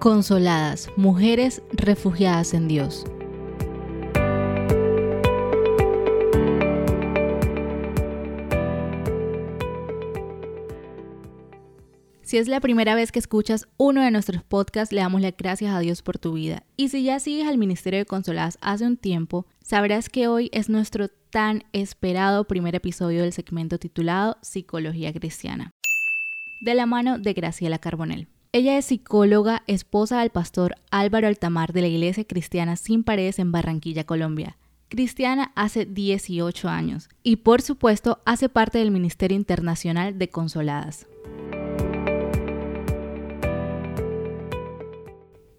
Consoladas, mujeres refugiadas en Dios. Si es la primera vez que escuchas uno de nuestros podcasts, le damos las gracias a Dios por tu vida. Y si ya sigues al Ministerio de Consoladas hace un tiempo, sabrás que hoy es nuestro tan esperado primer episodio del segmento titulado Psicología Cristiana, de la mano de Graciela Carbonell. Ella es psicóloga, esposa del pastor Álvaro Altamar de la Iglesia Cristiana Sin Paredes en Barranquilla, Colombia. Cristiana hace 18 años y por supuesto hace parte del Ministerio Internacional de Consoladas.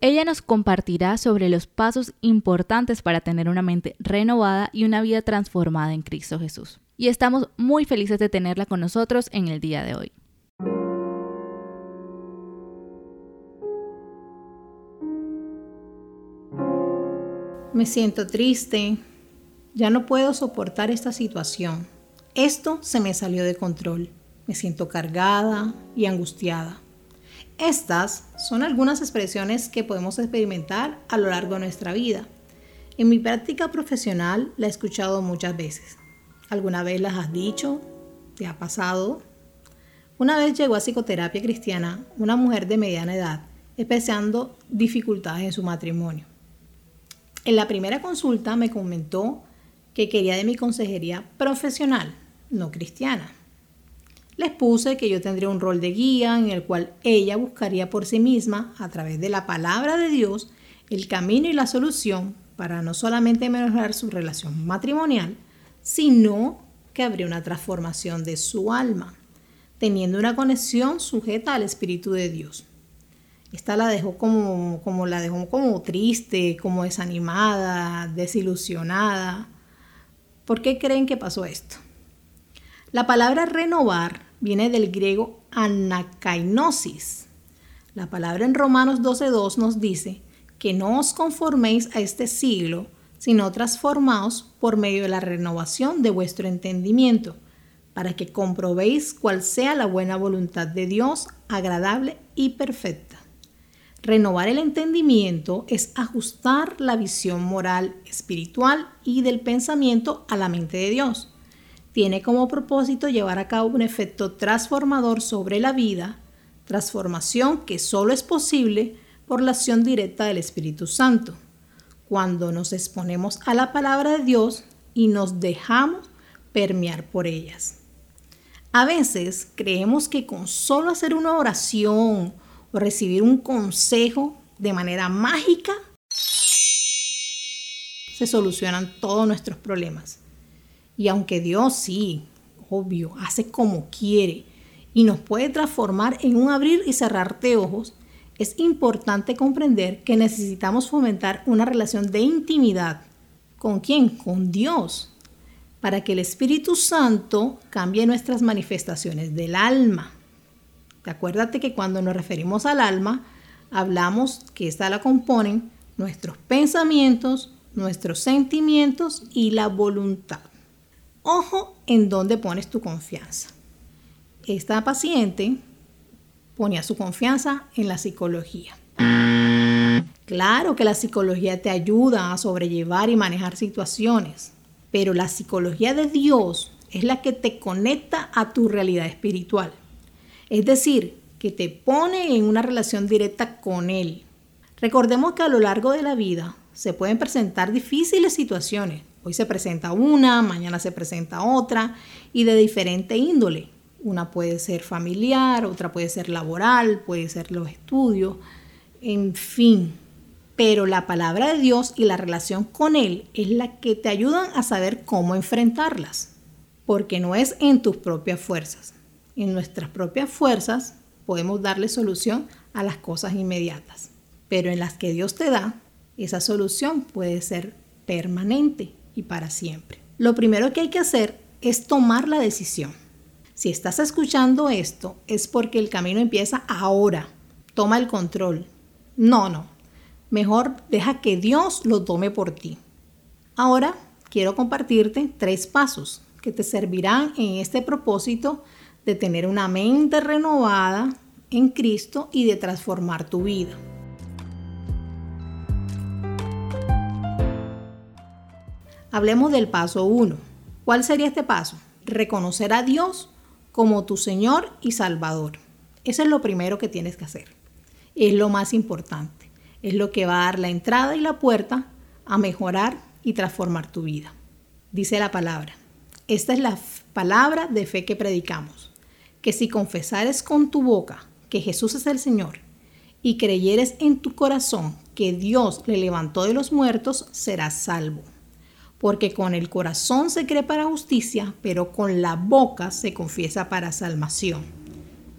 Ella nos compartirá sobre los pasos importantes para tener una mente renovada y una vida transformada en Cristo Jesús. Y estamos muy felices de tenerla con nosotros en el día de hoy. Me siento triste. Ya no puedo soportar esta situación. Esto se me salió de control. Me siento cargada y angustiada. Estas son algunas expresiones que podemos experimentar a lo largo de nuestra vida. En mi práctica profesional la he escuchado muchas veces. ¿Alguna vez las has dicho? ¿Te ha pasado? Una vez llegó a psicoterapia cristiana una mujer de mediana edad, expresando dificultades en su matrimonio. En la primera consulta me comentó que quería de mi consejería profesional, no cristiana. Les puse que yo tendría un rol de guía en el cual ella buscaría por sí misma, a través de la palabra de Dios, el camino y la solución para no solamente mejorar su relación matrimonial, sino que habría una transformación de su alma, teniendo una conexión sujeta al Espíritu de Dios. Esta la dejó como, como la dejó como triste, como desanimada, desilusionada. ¿Por qué creen que pasó esto? La palabra renovar viene del griego anakainosis. La palabra en Romanos 12.2 nos dice que no os conforméis a este siglo, sino transformaos por medio de la renovación de vuestro entendimiento, para que comprobéis cuál sea la buena voluntad de Dios, agradable y perfecta. Renovar el entendimiento es ajustar la visión moral, espiritual y del pensamiento a la mente de Dios. Tiene como propósito llevar a cabo un efecto transformador sobre la vida, transformación que solo es posible por la acción directa del Espíritu Santo. Cuando nos exponemos a la palabra de Dios y nos dejamos permear por ellas. A veces creemos que con solo hacer una oración o recibir un consejo de manera mágica, se solucionan todos nuestros problemas. Y aunque Dios sí, obvio, hace como quiere y nos puede transformar en un abrir y cerrar de ojos, es importante comprender que necesitamos fomentar una relación de intimidad. ¿Con quién? Con Dios. Para que el Espíritu Santo cambie nuestras manifestaciones del alma. Acuérdate que cuando nos referimos al alma, hablamos que esta la componen nuestros pensamientos, nuestros sentimientos y la voluntad. Ojo en dónde pones tu confianza. Esta paciente ponía su confianza en la psicología. Claro que la psicología te ayuda a sobrellevar y manejar situaciones, pero la psicología de Dios es la que te conecta a tu realidad espiritual. Es decir, que te pone en una relación directa con Él. Recordemos que a lo largo de la vida se pueden presentar difíciles situaciones. Hoy se presenta una, mañana se presenta otra y de diferente índole. Una puede ser familiar, otra puede ser laboral, puede ser los estudios, en fin. Pero la palabra de Dios y la relación con Él es la que te ayudan a saber cómo enfrentarlas, porque no es en tus propias fuerzas en nuestras propias fuerzas podemos darle solución a las cosas inmediatas. Pero en las que Dios te da, esa solución puede ser permanente y para siempre. Lo primero que hay que hacer es tomar la decisión. Si estás escuchando esto es porque el camino empieza ahora. Toma el control. No, no. Mejor deja que Dios lo tome por ti. Ahora quiero compartirte tres pasos que te servirán en este propósito de tener una mente renovada en Cristo y de transformar tu vida. Hablemos del paso 1. ¿Cuál sería este paso? Reconocer a Dios como tu Señor y Salvador. Eso es lo primero que tienes que hacer. Es lo más importante. Es lo que va a dar la entrada y la puerta a mejorar y transformar tu vida. Dice la palabra. Esta es la palabra de fe que predicamos. Que si confesares con tu boca que Jesús es el Señor y creyeres en tu corazón que Dios le levantó de los muertos, serás salvo. Porque con el corazón se cree para justicia, pero con la boca se confiesa para salvación.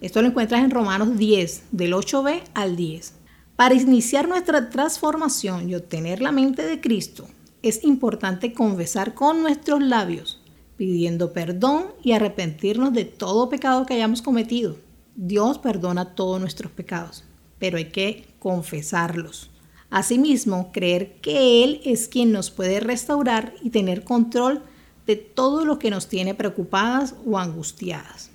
Esto lo encuentras en Romanos 10, del 8b al 10. Para iniciar nuestra transformación y obtener la mente de Cristo, es importante confesar con nuestros labios, pidiendo perdón y arrepentirnos de todo pecado que hayamos cometido. Dios perdona todos nuestros pecados, pero hay que confesarlos. Asimismo, creer que Él es quien nos puede restaurar y tener control de todo lo que nos tiene preocupadas o angustiadas.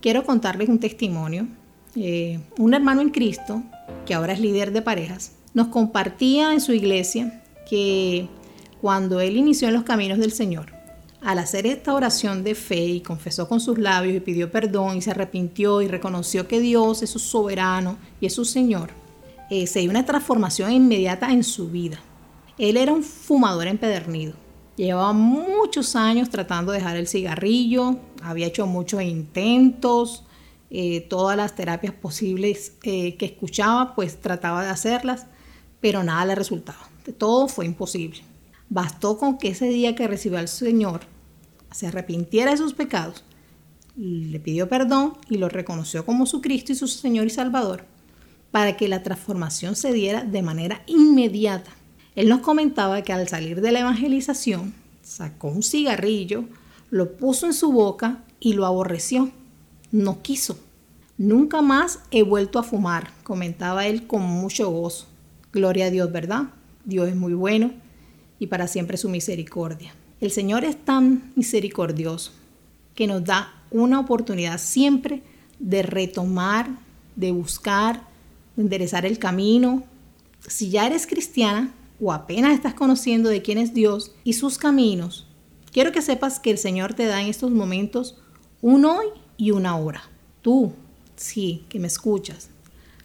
Quiero contarles un testimonio. Eh, un hermano en Cristo, que ahora es líder de parejas, nos compartía en su iglesia que cuando él inició en los caminos del Señor, al hacer esta oración de fe y confesó con sus labios y pidió perdón y se arrepintió y reconoció que Dios es su soberano y es su Señor, eh, se dio una transformación inmediata en su vida. Él era un fumador empedernido. Llevaba muchos años tratando de dejar el cigarrillo, había hecho muchos intentos, eh, todas las terapias posibles eh, que escuchaba, pues trataba de hacerlas, pero nada le resultaba. Todo fue imposible. Bastó con que ese día que recibió al Señor se arrepintiera de sus pecados, le pidió perdón y lo reconoció como su Cristo y su Señor y Salvador, para que la transformación se diera de manera inmediata. Él nos comentaba que al salir de la evangelización, sacó un cigarrillo, lo puso en su boca y lo aborreció. No quiso. Nunca más he vuelto a fumar, comentaba él con mucho gozo. Gloria a Dios, ¿verdad? Dios es muy bueno y para siempre su misericordia. El Señor es tan misericordioso que nos da una oportunidad siempre de retomar, de buscar, de enderezar el camino. Si ya eres cristiana o apenas estás conociendo de quién es Dios y sus caminos, quiero que sepas que el Señor te da en estos momentos un hoy y una hora. Tú, sí, que me escuchas,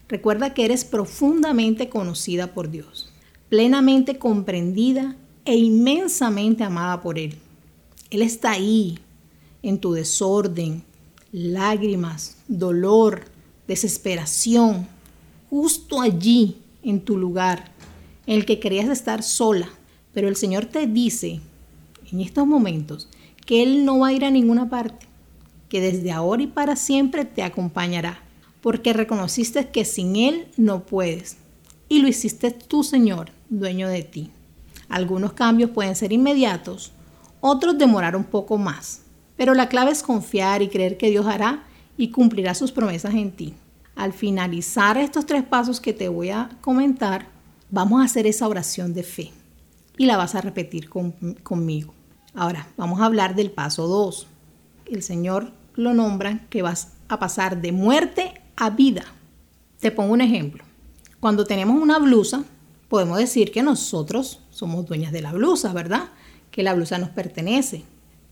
recuerda que eres profundamente conocida por Dios, plenamente comprendida e inmensamente amada por Él. Él está ahí, en tu desorden, lágrimas, dolor, desesperación, justo allí, en tu lugar, en el que querías estar sola. Pero el Señor te dice en estos momentos que Él no va a ir a ninguna parte, que desde ahora y para siempre te acompañará, porque reconociste que sin Él no puedes, y lo hiciste tú, Señor, dueño de ti. Algunos cambios pueden ser inmediatos, otros demorar un poco más, pero la clave es confiar y creer que Dios hará y cumplirá sus promesas en ti. Al finalizar estos tres pasos que te voy a comentar, vamos a hacer esa oración de fe y la vas a repetir conmigo. Ahora, vamos a hablar del paso 2. El Señor lo nombra que vas a pasar de muerte a vida. Te pongo un ejemplo. Cuando tenemos una blusa, podemos decir que nosotros somos dueñas de la blusa, ¿verdad? Que la blusa nos pertenece,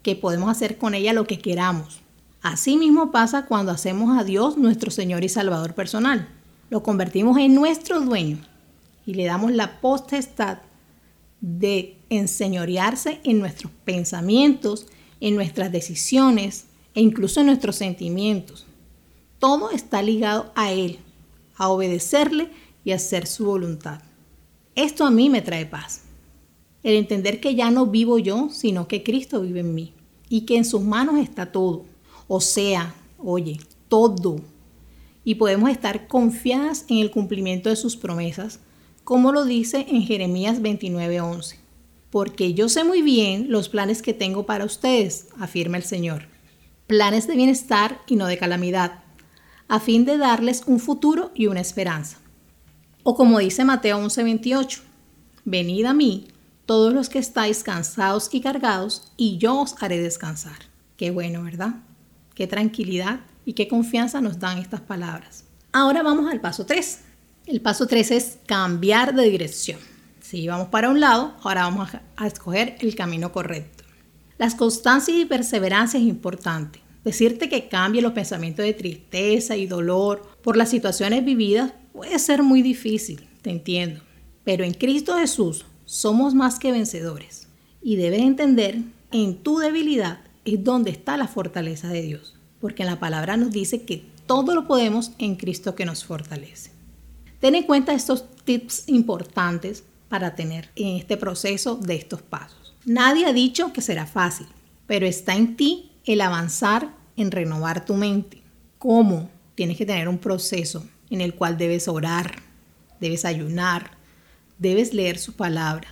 que podemos hacer con ella lo que queramos. Así mismo pasa cuando hacemos a Dios nuestro Señor y Salvador personal. Lo convertimos en nuestro dueño y le damos la potestad de enseñorearse en nuestros pensamientos, en nuestras decisiones e incluso en nuestros sentimientos. Todo está ligado a Él, a obedecerle y hacer su voluntad. Esto a mí me trae paz. El entender que ya no vivo yo, sino que Cristo vive en mí y que en sus manos está todo. O sea, oye, todo. Y podemos estar confiadas en el cumplimiento de sus promesas, como lo dice en Jeremías 29:11. Porque yo sé muy bien los planes que tengo para ustedes, afirma el Señor. Planes de bienestar y no de calamidad, a fin de darles un futuro y una esperanza. O como dice Mateo 11:28, venid a mí todos los que estáis cansados y cargados, y yo os haré descansar. Qué bueno, ¿verdad? Qué tranquilidad y qué confianza nos dan estas palabras. Ahora vamos al paso 3. El paso 3 es cambiar de dirección. Si vamos para un lado, ahora vamos a escoger el camino correcto. Las constancias y perseverancia es importante. Decirte que cambie los pensamientos de tristeza y dolor por las situaciones vividas puede ser muy difícil, te entiendo. Pero en Cristo Jesús somos más que vencedores. Y debes entender, en tu debilidad es donde está la fortaleza de Dios. Porque en la palabra nos dice que todo lo podemos en Cristo que nos fortalece. Ten en cuenta estos tips importantes para tener en este proceso de estos pasos. Nadie ha dicho que será fácil, pero está en ti el avanzar en renovar tu mente. ¿Cómo? Tienes que tener un proceso en el cual debes orar, debes ayunar, debes leer su palabra.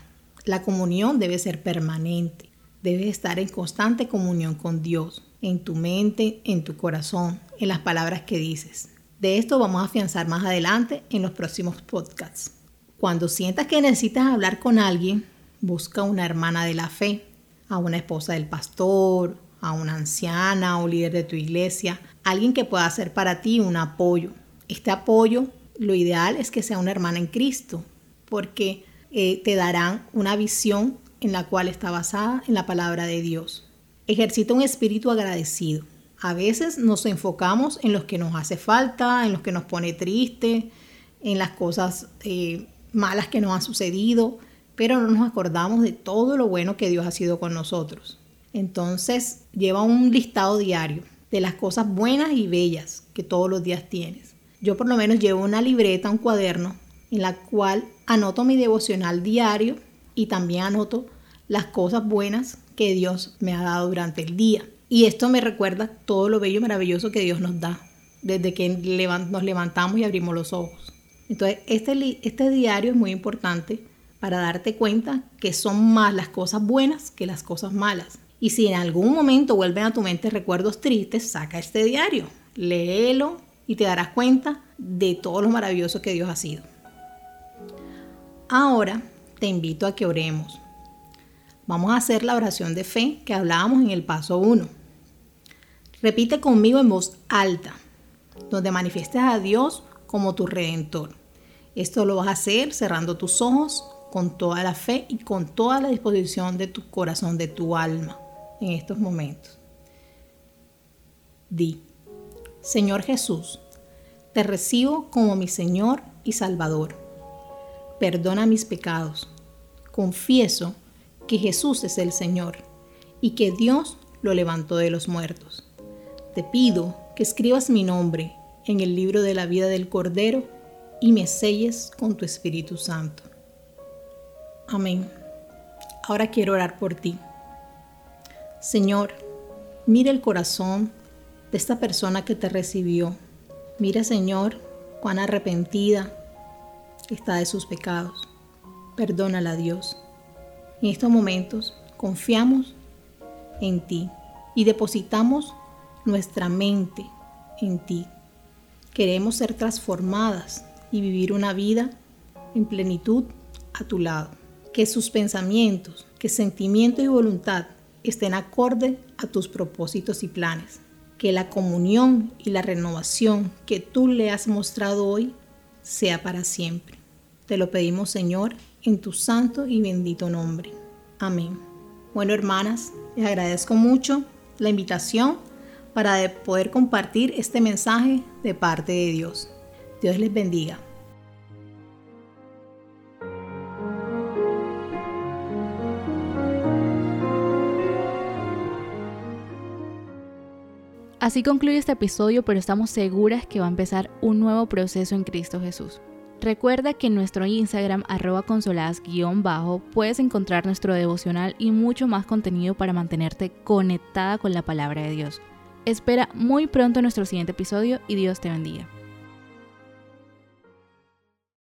La comunión debe ser permanente. Debes estar en constante comunión con Dios, en tu mente, en tu corazón, en las palabras que dices. De esto vamos a afianzar más adelante en los próximos podcasts. Cuando sientas que necesitas hablar con alguien, busca una hermana de la fe, a una esposa del pastor, a una anciana o líder de tu iglesia, alguien que pueda ser para ti un apoyo. Este apoyo, lo ideal es que sea una hermana en Cristo, porque eh, te darán una visión en la cual está basada en la palabra de Dios. Ejercita un espíritu agradecido. A veces nos enfocamos en lo que nos hace falta, en lo que nos pone triste, en las cosas eh, malas que nos han sucedido, pero no nos acordamos de todo lo bueno que Dios ha sido con nosotros. Entonces, lleva un listado diario de las cosas buenas y bellas que todos los días tienes. Yo por lo menos llevo una libreta, un cuaderno, en la cual anoto mi devocional diario y también anoto las cosas buenas que Dios me ha dado durante el día. Y esto me recuerda todo lo bello y maravilloso que Dios nos da desde que nos levantamos y abrimos los ojos. Entonces, este, este diario es muy importante para darte cuenta que son más las cosas buenas que las cosas malas. Y si en algún momento vuelven a tu mente recuerdos tristes, saca este diario, léelo y te darás cuenta de todo lo maravilloso que Dios ha sido. Ahora te invito a que oremos. Vamos a hacer la oración de fe que hablábamos en el paso 1. Repite conmigo en voz alta, donde manifiestes a Dios como tu redentor. Esto lo vas a hacer cerrando tus ojos con toda la fe y con toda la disposición de tu corazón, de tu alma en estos momentos. Di, Señor Jesús, te recibo como mi Señor y Salvador. Perdona mis pecados. Confieso que Jesús es el Señor y que Dios lo levantó de los muertos. Te pido que escribas mi nombre en el libro de la vida del Cordero y me selles con tu Espíritu Santo. Amén. Ahora quiero orar por ti. Señor, mira el corazón de esta persona que te recibió. Mira, Señor, cuán arrepentida está de sus pecados. Perdónala, Dios. En estos momentos confiamos en ti y depositamos nuestra mente en ti. Queremos ser transformadas y vivir una vida en plenitud a tu lado. Que sus pensamientos, que sentimiento y voluntad estén acorde a tus propósitos y planes. Que la comunión y la renovación que tú le has mostrado hoy sea para siempre. Te lo pedimos, Señor, en tu santo y bendito nombre. Amén. Bueno, hermanas, les agradezco mucho la invitación para poder compartir este mensaje de parte de Dios. Dios les bendiga. Así concluye este episodio, pero estamos seguras que va a empezar un nuevo proceso en Cristo Jesús. Recuerda que en nuestro Instagram arroba consoladas-bajo puedes encontrar nuestro devocional y mucho más contenido para mantenerte conectada con la palabra de Dios. Espera muy pronto nuestro siguiente episodio y Dios te bendiga.